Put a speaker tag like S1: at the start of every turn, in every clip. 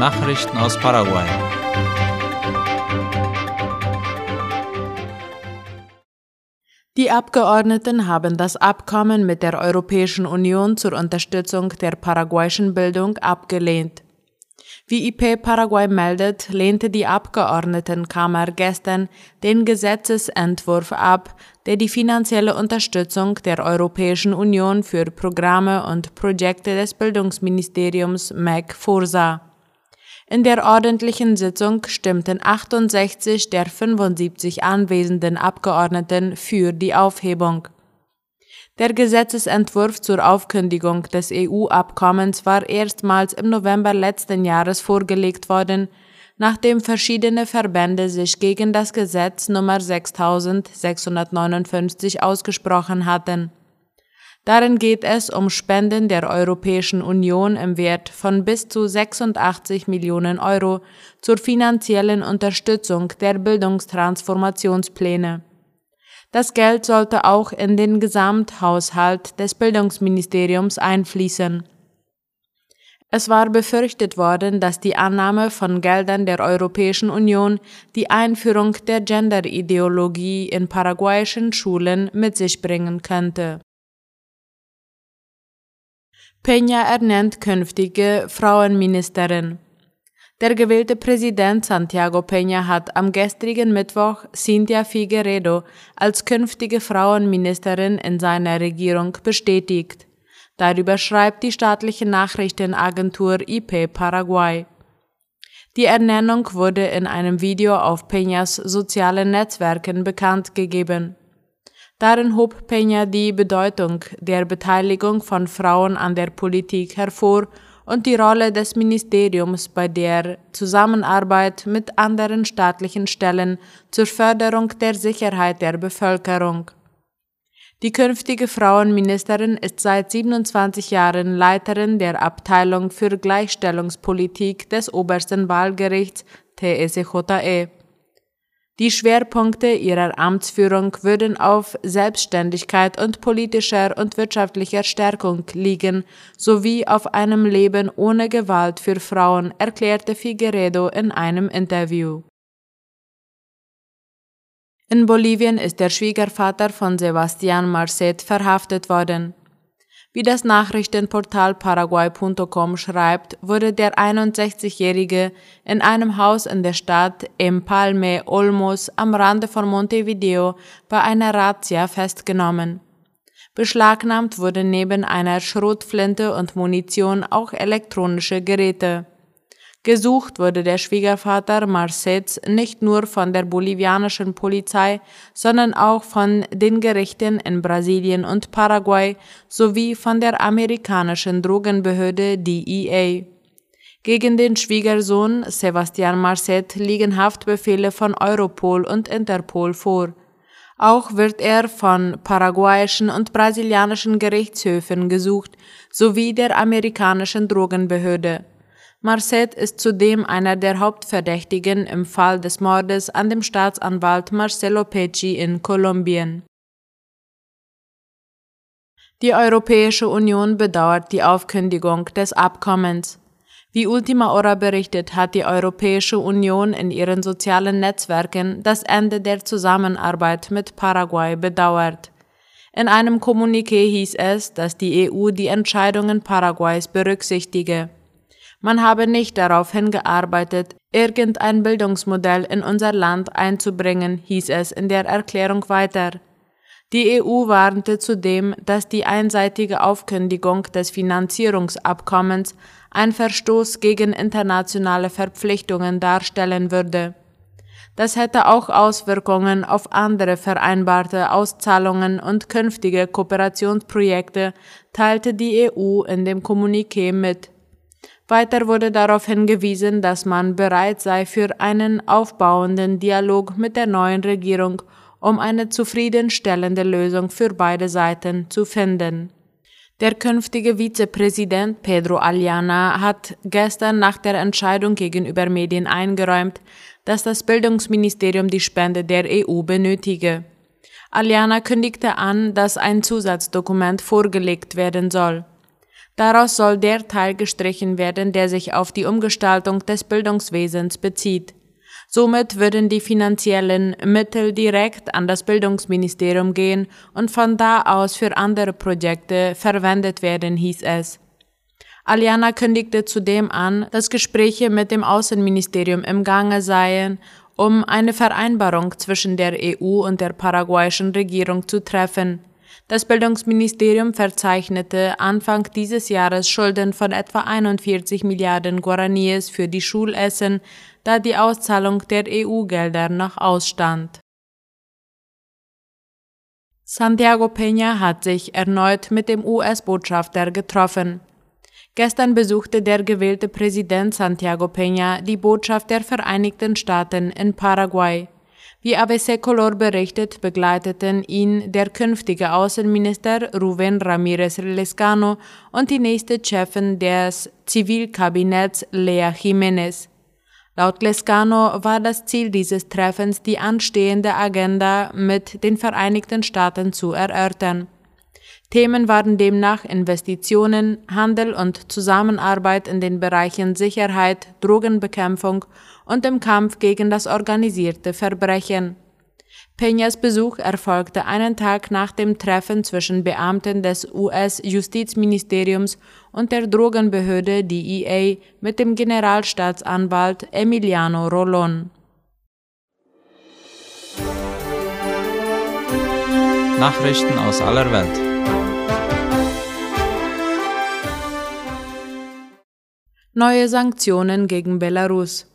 S1: Nachrichten aus Paraguay.
S2: Die Abgeordneten haben das Abkommen mit der Europäischen Union zur Unterstützung der paraguayischen Bildung abgelehnt. Wie IP Paraguay meldet, lehnte die Abgeordnetenkammer gestern den Gesetzesentwurf ab, der die finanzielle Unterstützung der Europäischen Union für Programme und Projekte des Bildungsministeriums MEC vorsah. In der ordentlichen Sitzung stimmten 68 der 75 anwesenden Abgeordneten für die Aufhebung. Der Gesetzesentwurf zur Aufkündigung des EU-Abkommens war erstmals im November letzten Jahres vorgelegt worden, nachdem verschiedene Verbände sich gegen das Gesetz Nummer 6659 ausgesprochen hatten. Darin geht es um Spenden der Europäischen Union im Wert von bis zu 86 Millionen Euro zur finanziellen Unterstützung der Bildungstransformationspläne. Das Geld sollte auch in den Gesamthaushalt des Bildungsministeriums einfließen. Es war befürchtet worden, dass die Annahme von Geldern der Europäischen Union die Einführung der Genderideologie in paraguayischen Schulen mit sich bringen könnte. Peña ernennt künftige Frauenministerin. Der gewählte Präsident Santiago Peña hat am gestrigen Mittwoch Cynthia Figueredo als künftige Frauenministerin in seiner Regierung bestätigt. Darüber schreibt die staatliche Nachrichtenagentur IP Paraguay. Die Ernennung wurde in einem Video auf Peñas sozialen Netzwerken bekannt gegeben. Darin hob Peña die Bedeutung der Beteiligung von Frauen an der Politik hervor und die Rolle des Ministeriums bei der Zusammenarbeit mit anderen staatlichen Stellen zur Förderung der Sicherheit der Bevölkerung. Die künftige Frauenministerin ist seit 27 Jahren Leiterin der Abteilung für Gleichstellungspolitik des obersten Wahlgerichts TSJE. Die Schwerpunkte ihrer Amtsführung würden auf Selbstständigkeit und politischer und wirtschaftlicher Stärkung liegen, sowie auf einem Leben ohne Gewalt für Frauen, erklärte Figueredo in einem Interview. In Bolivien ist der Schwiegervater von Sebastian Marcet verhaftet worden. Wie das Nachrichtenportal Paraguay.com schreibt, wurde der 61-Jährige in einem Haus in der Stadt Empalme Olmos am Rande von Montevideo bei einer Razzia festgenommen. Beschlagnahmt wurde neben einer Schrotflinte und Munition auch elektronische Geräte. Gesucht wurde der Schwiegervater Marcets nicht nur von der bolivianischen Polizei, sondern auch von den Gerichten in Brasilien und Paraguay sowie von der amerikanischen Drogenbehörde DEA. Gegen den Schwiegersohn Sebastian Marcet liegen Haftbefehle von Europol und Interpol vor. Auch wird er von paraguayischen und brasilianischen Gerichtshöfen gesucht, sowie der amerikanischen Drogenbehörde. Marcet ist zudem einer der Hauptverdächtigen im Fall des Mordes an dem Staatsanwalt Marcelo Pecci in Kolumbien. Die Europäische Union bedauert die Aufkündigung des Abkommens. Wie Ultima Hora berichtet, hat die Europäische Union in ihren sozialen Netzwerken das Ende der Zusammenarbeit mit Paraguay bedauert. In einem Kommuniqué hieß es, dass die EU die Entscheidungen Paraguays berücksichtige. Man habe nicht darauf hingearbeitet, irgendein Bildungsmodell in unser Land einzubringen, hieß es in der Erklärung weiter. Die EU warnte zudem, dass die einseitige Aufkündigung des Finanzierungsabkommens ein Verstoß gegen internationale Verpflichtungen darstellen würde. Das hätte auch Auswirkungen auf andere vereinbarte Auszahlungen und künftige Kooperationsprojekte, teilte die EU in dem Kommuniqué mit. Weiter wurde darauf hingewiesen, dass man bereit sei für einen aufbauenden Dialog mit der neuen Regierung, um eine zufriedenstellende Lösung für beide Seiten zu finden. Der künftige Vizepräsident Pedro Aliana hat gestern nach der Entscheidung gegenüber Medien eingeräumt, dass das Bildungsministerium die Spende der EU benötige. Aliana kündigte an, dass ein Zusatzdokument vorgelegt werden soll. Daraus soll der Teil gestrichen werden, der sich auf die Umgestaltung des Bildungswesens bezieht. Somit würden die finanziellen Mittel direkt an das Bildungsministerium gehen und von da aus für andere Projekte verwendet werden, hieß es. Aliana kündigte zudem an, dass Gespräche mit dem Außenministerium im Gange seien, um eine Vereinbarung zwischen der EU und der paraguayischen Regierung zu treffen. Das Bildungsministerium verzeichnete Anfang dieses Jahres Schulden von etwa 41 Milliarden Guaraníes für die Schulessen, da die Auszahlung der EU-Gelder noch ausstand. Santiago Peña hat sich erneut mit dem US-Botschafter getroffen. Gestern besuchte der gewählte Präsident Santiago Peña die Botschaft der Vereinigten Staaten in Paraguay. Wie ABC Color berichtet, begleiteten ihn der künftige Außenminister Rubén Ramírez Lescano und die nächste Chefin des Zivilkabinetts Lea Jiménez. Laut Lescano war das Ziel dieses Treffens, die anstehende Agenda mit den Vereinigten Staaten zu erörtern. Themen waren demnach Investitionen, Handel und Zusammenarbeit in den Bereichen Sicherheit, Drogenbekämpfung und im Kampf gegen das organisierte Verbrechen. Peñas Besuch erfolgte einen Tag nach dem Treffen zwischen Beamten des US-Justizministeriums und der Drogenbehörde DEA mit dem Generalstaatsanwalt Emiliano Rolon.
S1: Nachrichten aus aller Welt.
S2: Neue Sanktionen gegen Belarus.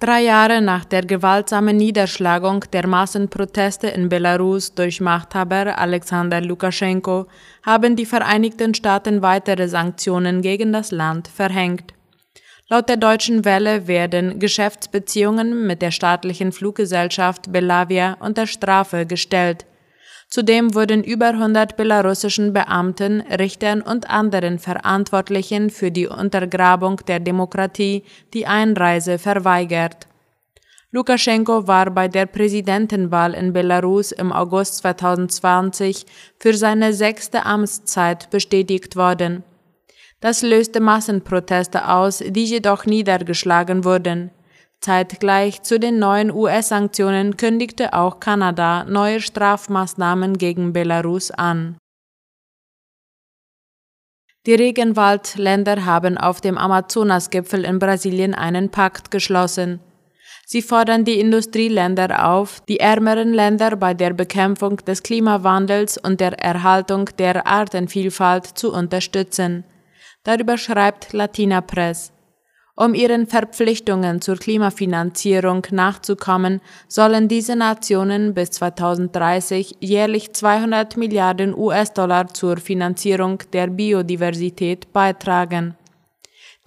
S2: Drei Jahre nach der gewaltsamen Niederschlagung der Massenproteste in Belarus durch Machthaber Alexander Lukaschenko haben die Vereinigten Staaten weitere Sanktionen gegen das Land verhängt. Laut der Deutschen Welle werden Geschäftsbeziehungen mit der staatlichen Fluggesellschaft Belavia unter Strafe gestellt. Zudem wurden über 100 belarussischen Beamten, Richtern und anderen Verantwortlichen für die Untergrabung der Demokratie die Einreise verweigert. Lukaschenko war bei der Präsidentenwahl in Belarus im August 2020 für seine sechste Amtszeit bestätigt worden. Das löste Massenproteste aus, die jedoch niedergeschlagen wurden. Zeitgleich zu den neuen US-Sanktionen kündigte auch Kanada neue Strafmaßnahmen gegen Belarus an. Die Regenwaldländer haben auf dem Amazonasgipfel in Brasilien einen Pakt geschlossen. Sie fordern die Industrieländer auf, die ärmeren Länder bei der Bekämpfung des Klimawandels und der Erhaltung der Artenvielfalt zu unterstützen. Darüber schreibt Latina Press. Um ihren Verpflichtungen zur Klimafinanzierung nachzukommen, sollen diese Nationen bis 2030 jährlich 200 Milliarden US-Dollar zur Finanzierung der Biodiversität beitragen.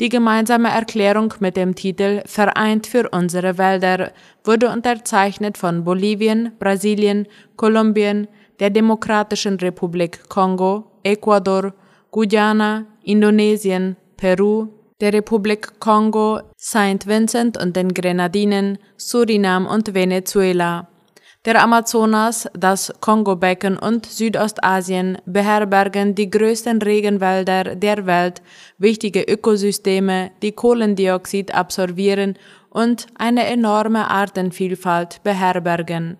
S2: Die gemeinsame Erklärung mit dem Titel Vereint für unsere Wälder wurde unterzeichnet von Bolivien, Brasilien, Kolumbien, der Demokratischen Republik Kongo, Ecuador, Guyana, Indonesien, Peru, der Republik Kongo, St. Vincent und den Grenadinen, Surinam und Venezuela. Der Amazonas, das Kongobecken und Südostasien beherbergen die größten Regenwälder der Welt, wichtige Ökosysteme, die Kohlendioxid absorbieren und eine enorme Artenvielfalt beherbergen.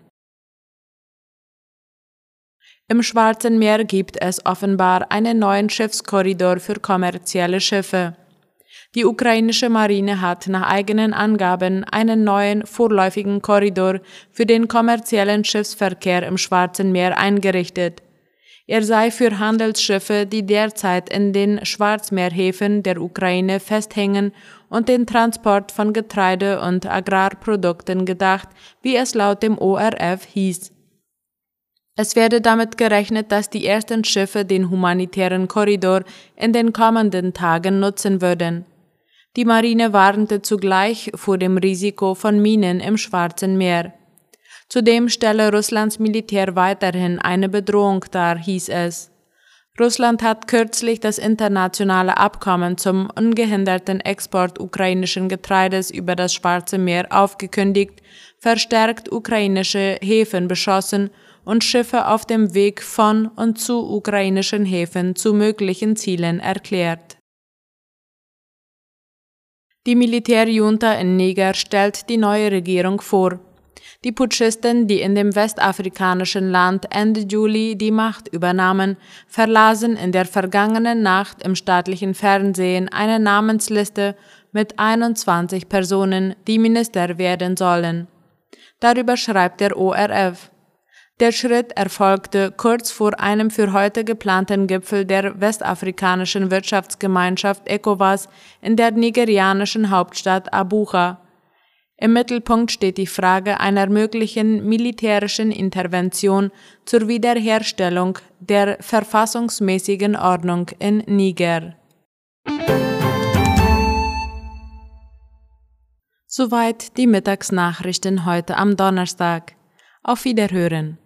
S2: Im Schwarzen Meer gibt es offenbar einen neuen Schiffskorridor für kommerzielle Schiffe. Die ukrainische Marine hat nach eigenen Angaben einen neuen vorläufigen Korridor für den kommerziellen Schiffsverkehr im Schwarzen Meer eingerichtet. Er sei für Handelsschiffe, die derzeit in den Schwarzmeerhäfen der Ukraine festhängen und den Transport von Getreide und Agrarprodukten gedacht, wie es laut dem ORF hieß. Es werde damit gerechnet, dass die ersten Schiffe den humanitären Korridor in den kommenden Tagen nutzen würden. Die Marine warnte zugleich vor dem Risiko von Minen im Schwarzen Meer. Zudem stelle Russlands Militär weiterhin eine Bedrohung dar, hieß es. Russland hat kürzlich das internationale Abkommen zum ungehinderten Export ukrainischen Getreides über das Schwarze Meer aufgekündigt, verstärkt ukrainische Häfen beschossen und Schiffe auf dem Weg von und zu ukrainischen Häfen zu möglichen Zielen erklärt. Die Militärjunta in Niger stellt die neue Regierung vor. Die Putschisten, die in dem westafrikanischen Land Ende Juli die Macht übernahmen, verlasen in der vergangenen Nacht im staatlichen Fernsehen eine Namensliste mit 21 Personen, die Minister werden sollen. Darüber schreibt der ORF. Der Schritt erfolgte kurz vor einem für heute geplanten Gipfel der westafrikanischen Wirtschaftsgemeinschaft ECOWAS in der nigerianischen Hauptstadt Abuja. Im Mittelpunkt steht die Frage einer möglichen militärischen Intervention zur Wiederherstellung der verfassungsmäßigen Ordnung in Niger. Soweit die Mittagsnachrichten heute am Donnerstag. Auf Wiederhören.